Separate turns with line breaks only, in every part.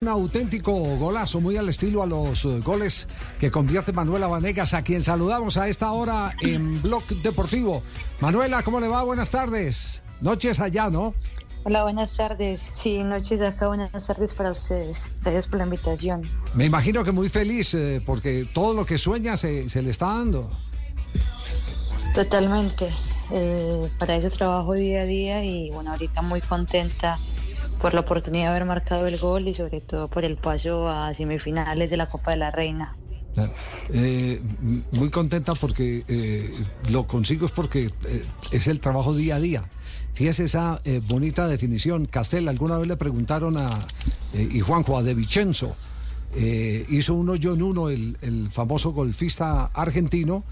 Un auténtico golazo, muy al estilo a los eh, goles que convierte Manuela Vanegas, a quien saludamos a esta hora en Blog Deportivo. Manuela, ¿cómo le va? Buenas tardes. Noches allá, ¿no?
Hola, buenas tardes. Sí, noches acá, buenas tardes para ustedes. Gracias por la invitación.
Me imagino que muy feliz, eh, porque todo lo que sueña se, se le está dando.
Totalmente. Eh, para ese trabajo día a día y bueno, ahorita muy contenta por la oportunidad de haber marcado el gol y sobre todo por el paso a semifinales de la Copa de la Reina.
Eh, muy contenta porque eh, lo consigo es porque eh, es el trabajo día a día. Fíjese esa bonita definición. Castel, alguna vez le preguntaron a, y Juanjo, a De Vicenzo, hizo uno yo en uno, el, el famoso golfista argentino,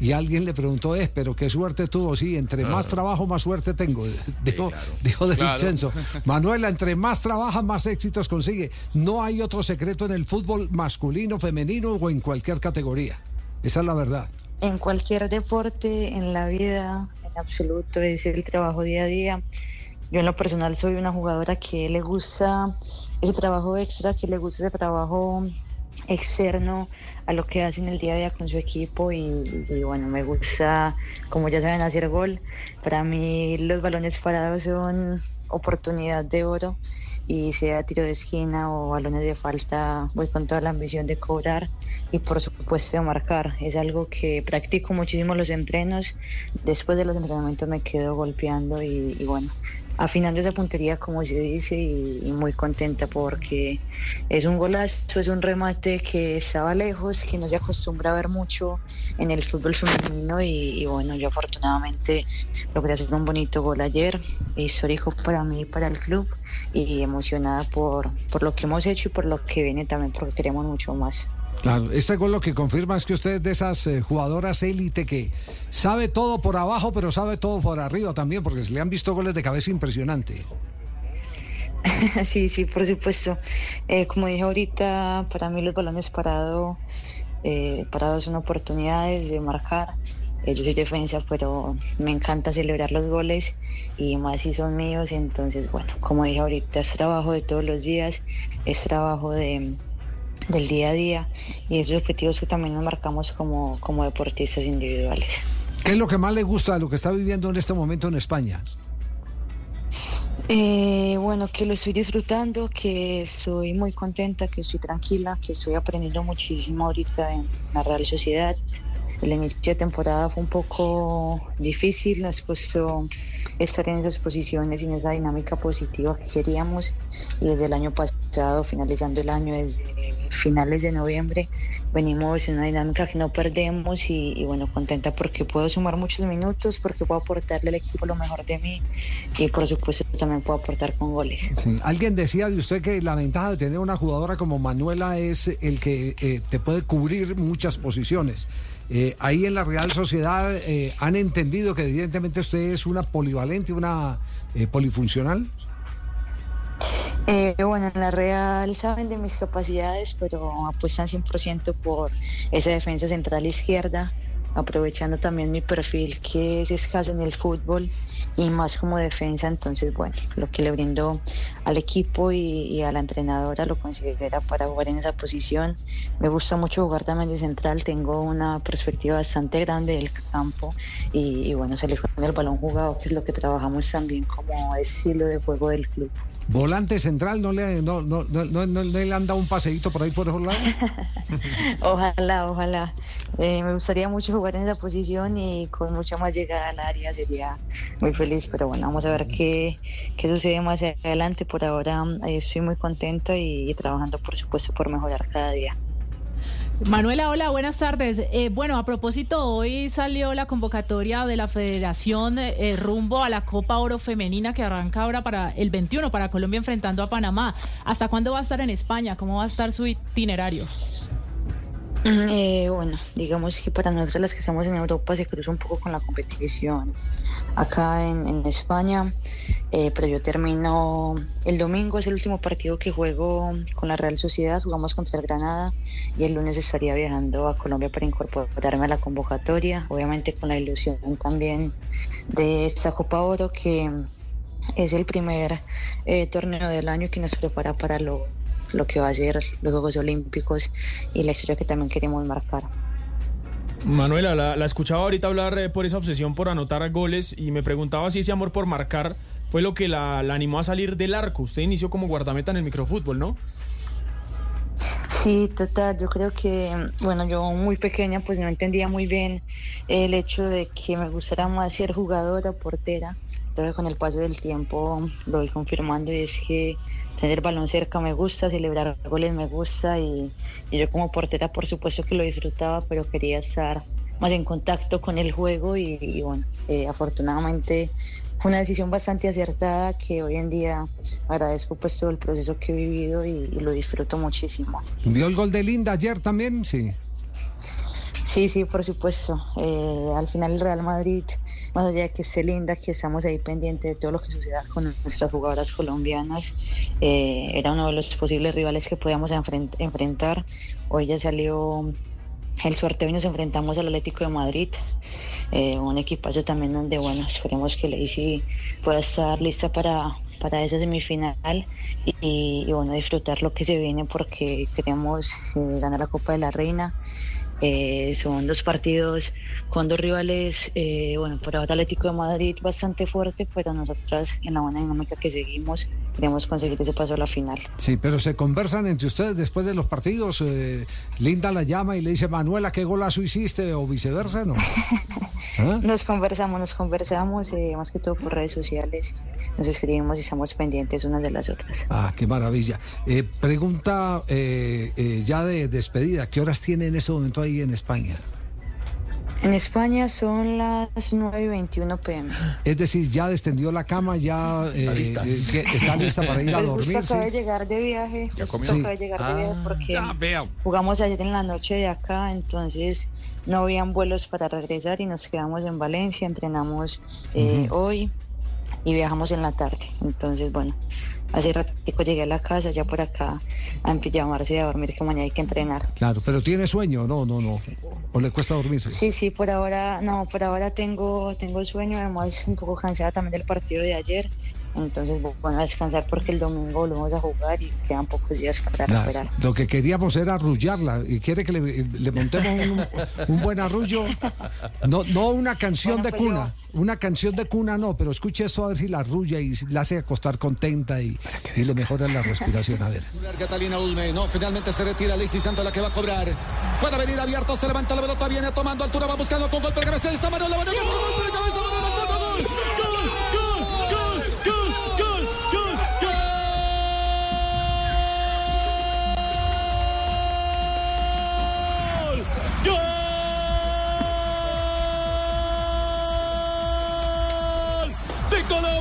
y alguien le preguntó, es, pero qué suerte tuvo, sí, entre más trabajo, más suerte tengo, dijo, dijo De
Claro.
Vicenzo. Manuela, entre más trabaja, más éxitos consigue. No hay otro secreto en el fútbol masculino, femenino o en cualquier categoría. Esa es la verdad.
En cualquier deporte, en la vida, en absoluto, es el trabajo día a día. Yo en lo personal soy una jugadora que le gusta ese trabajo extra, que le gusta ese trabajo externo a lo que hacen el día a día con su equipo y, bueno, me gusta, como ya saben, hacer gol. Para mí los balones parados son oportunidad de oro y sea tiro de esquina o balones de falta, voy con toda la ambición de cobrar y por supuesto de marcar. Es algo que practico muchísimo los entrenos. Después de los entrenamientos me quedo golpeando y bueno, afinando esa puntería como se dice y, muy contenta porque es un golazo, es un remate que estaba lejos, que no se acostumbra a ver mucho en el fútbol femenino y, y bueno, yo afortunadamente logré hacer un bonito gol ayer, histórico para mí y para el club y emocionada por, por lo que hemos hecho y por lo que viene también porque queremos mucho más.
Claro, este gol lo que confirma es que usted es de esas eh, jugadoras élite que sabe todo por abajo, pero sabe todo por arriba también, porque se le han visto goles de cabeza impresionante.
Sí, sí, por supuesto. Eh, como dije ahorita, para mí los balones parados eh, parados son oportunidades de marcar. Yo soy defensa, pero me encanta celebrar los goles y más si son míos. Entonces, bueno, como dije ahorita, es trabajo de todos los días, es trabajo de, del día a día y esos objetivos que también nos marcamos como, como deportistas individuales.
¿Qué es lo que más le gusta de lo que está viviendo en este momento en España?
Eh, bueno, que lo estoy disfrutando, que estoy muy contenta, que estoy tranquila, que estoy aprendiendo muchísimo ahorita en la Real Sociedad. El inicio de temporada fue un poco difícil, nos costó estar en esas posiciones y en esa dinámica positiva que queríamos. Y desde el año pasado, finalizando el año, desde finales de noviembre, venimos en una dinámica que no perdemos y, y bueno, contenta porque puedo sumar muchos minutos, porque puedo aportarle al equipo lo mejor de mí y por supuesto también puedo aportar con goles.
Sí. Alguien decía de usted que la ventaja de tener una jugadora como Manuela es el que eh, te puede cubrir muchas posiciones. Eh, ahí en la Real Sociedad eh, han entendido que evidentemente usted es una polivalente, una eh, polifuncional.
Eh, bueno, en la Real saben de mis capacidades, pero apuestan 100% por esa defensa central izquierda, aprovechando también mi perfil que es escaso en el fútbol y más como defensa. Entonces, bueno, lo que le brindo al equipo y, a la entrenadora lo considera para jugar en esa posición. Me gusta mucho jugar también de central, tengo una perspectiva bastante grande del campo y, y bueno, salir con el balón jugado, que es lo que trabajamos también como estilo de juego del club.
Volante central, ¿no le, no, no, no, no- le han dado un paseíto por ahí por esos lados?
Ojalá, ojalá. Eh, me gustaría mucho jugar en esa posición y con mucha más llegada al área sería muy feliz, pero bueno, vamos a ver qué, qué sucede más adelante. Por ahora eh, estoy muy contenta y trabajando, por supuesto, por mejorar cada día.
Manuela, hola, buenas tardes. Eh, bueno, a propósito, hoy salió la convocatoria de la Federación eh, rumbo a la Copa Oro Femenina que arranca ahora para el 21 para Colombia enfrentando a Panamá. ¿Hasta cuándo va a estar en España? ¿Cómo va a estar su itinerario?
Eh, bueno, digamos que para nosotros las que estamos en Europa se cruza un poco con la competición. Acá en, España, eh, pero yo termino el domingo, es el último partido que juego con la Real Sociedad, jugamos contra el Granada y el lunes estaría viajando a Colombia para incorporarme a la convocatoria, obviamente con la ilusión también de esta Copa Oro que es el primer eh, torneo del año que nos prepara para lo lo que va a ser los Juegos Olímpicos y la historia que también queremos marcar.
Manuela, la, escuchaba ahorita hablar eh, por esa obsesión por anotar goles y me preguntaba si ese amor por marcar fue lo que la, animó a salir del arco. Usted inició como guardameta en el microfútbol, ¿no?
Sí, total. Yo creo que, bueno, yo muy pequeña pues no entendía muy bien el hecho de que me gustara más ser jugadora, portera. Pero con el paso del tiempo lo voy confirmando y es que tener el balón cerca me gusta, celebrar goles me gusta y, yo como portera por supuesto que lo disfrutaba, pero quería estar más en contacto con el juego y, bueno, eh, afortunadamente fue una decisión bastante acertada que hoy en día agradezco pues todo el proceso que he vivido y, y lo disfruto muchísimo.
¿Vio el gol de Linda ayer también? Sí.
Sí, sí, por supuesto. Eh, al final el Real Madrid, más allá de que esté linda, que estamos ahí pendientes de todo lo que suceda con nuestras jugadoras colombianas, eh, era uno de los posibles rivales que podíamos enfrentar. Hoy ya salió el sorteo y nos enfrentamos al Atlético de Madrid, eh, un equipazo también donde, bueno, esperemos que Lacey pueda estar lista para, para esa semifinal y, y, bueno, disfrutar lo que se viene porque queremos ganar la Copa de la Reina. Eh, son dos partidos con dos rivales, eh, bueno, por ahora Atlético de Madrid bastante fuerte, pero nosotras en la buena dinámica que seguimos queremos conseguir ese paso a la final.
Sí, pero se conversan entre ustedes después de los partidos. Eh, Linda la llama y le dice, Manuela, ¿qué golazo hiciste? o viceversa, ¿no?
¿Ah? Nos conversamos, nos conversamos, más que todo por redes sociales. Nos escribimos y estamos pendientes unas de las otras.
Ah, qué maravilla. pregunta ya de despedida, ¿qué horas tiene en ese momento ahí? en España?
En España son las 9 y 21 pm.
Es decir, ya descendió la cama, ya eh, eh, está lista para ir a dormir.
Acaba de llegar de viaje. ¿Ya Acaba de llegar de viaje ah, porque jugamos ayer en la noche de acá, entonces no habían vuelos para regresar y nos quedamos en Valencia, entrenamos eh, hoy y viajamos en la tarde. Entonces, bueno, hace ratico llegué a la casa, ya por acá, a pijamarse y a dormir, que mañana hay que entrenar.
Claro, pero ¿tiene sueño? No, no, no. ¿O le cuesta dormirse?
Sí, sí, por ahora, no, por ahora tengo, tengo sueño, además un poco cansada también del partido de ayer. Entonces, bueno, a descansar porque el domingo lo vamos a jugar y quedan pocos días para recuperar.
Lo que queríamos era arrullarla y quiere que le, montemos un, buen arrullo. No, no una canción de pues cuna. Una canción de cuna no, pero escuche esto a ver si la arrulla y la hace acostar contenta y, y le mejora la respiración. A ver.
Catalina Ulme, no, finalmente se retira Lacey Santos la que va a cobrar. Puede venir abierto, se levanta la pelota, viene tomando altura, va buscando con golpe de cabeza, esa mano, la mano, gol, de cabeza,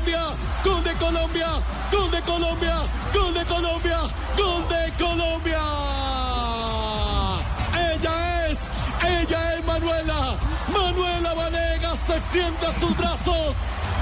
Colombia, gol de Colombia, gol de Colombia, gol de Colombia, gol de Colombia. Ella es, ella es Manuela, Manuela Vanegas extiende sus brazos.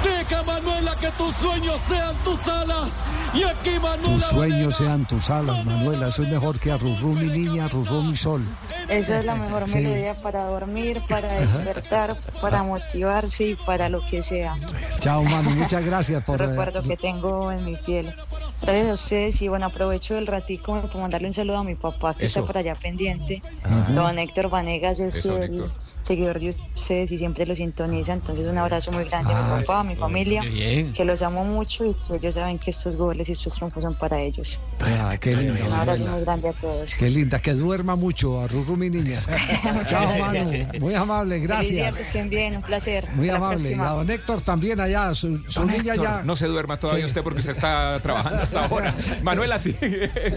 Deja Manuela que tus sueños sean tus alas. Y aquí Manuela.
Tus sueños sean tus alas, Manuela. Eso es mejor que a mi niña, mi sol.
Esa es la mejor melodía para dormir, para despertar, para motivarse y para lo que sea.
Chao, Manu. Muchas gracias por.
El recuerdo que tengo en mi piel. Gracias a ustedes y bueno, aprovecho el ratico para mandarle un saludo a mi papá que está por allá pendiente. Don Héctor Vanegas es el seguidor de ustedes y siempre lo sintoniza. Entonces un abrazo muy grande a mi papá, a mi familia, que los amo mucho y que ellos saben que estos goles y estos triunfos son para ellos.
qué
Un abrazo muy grande a todos.
Qué linda, que duerma mucho a Ruru, mi niña. Chao, Manu. Muy amable, gracias.
que estén bien, un placer.
Muy amable. Y a don Héctor también allá, su, niña ya.
No se duerma todavía usted porque se está trabajando hasta ahora. Manuela, sí.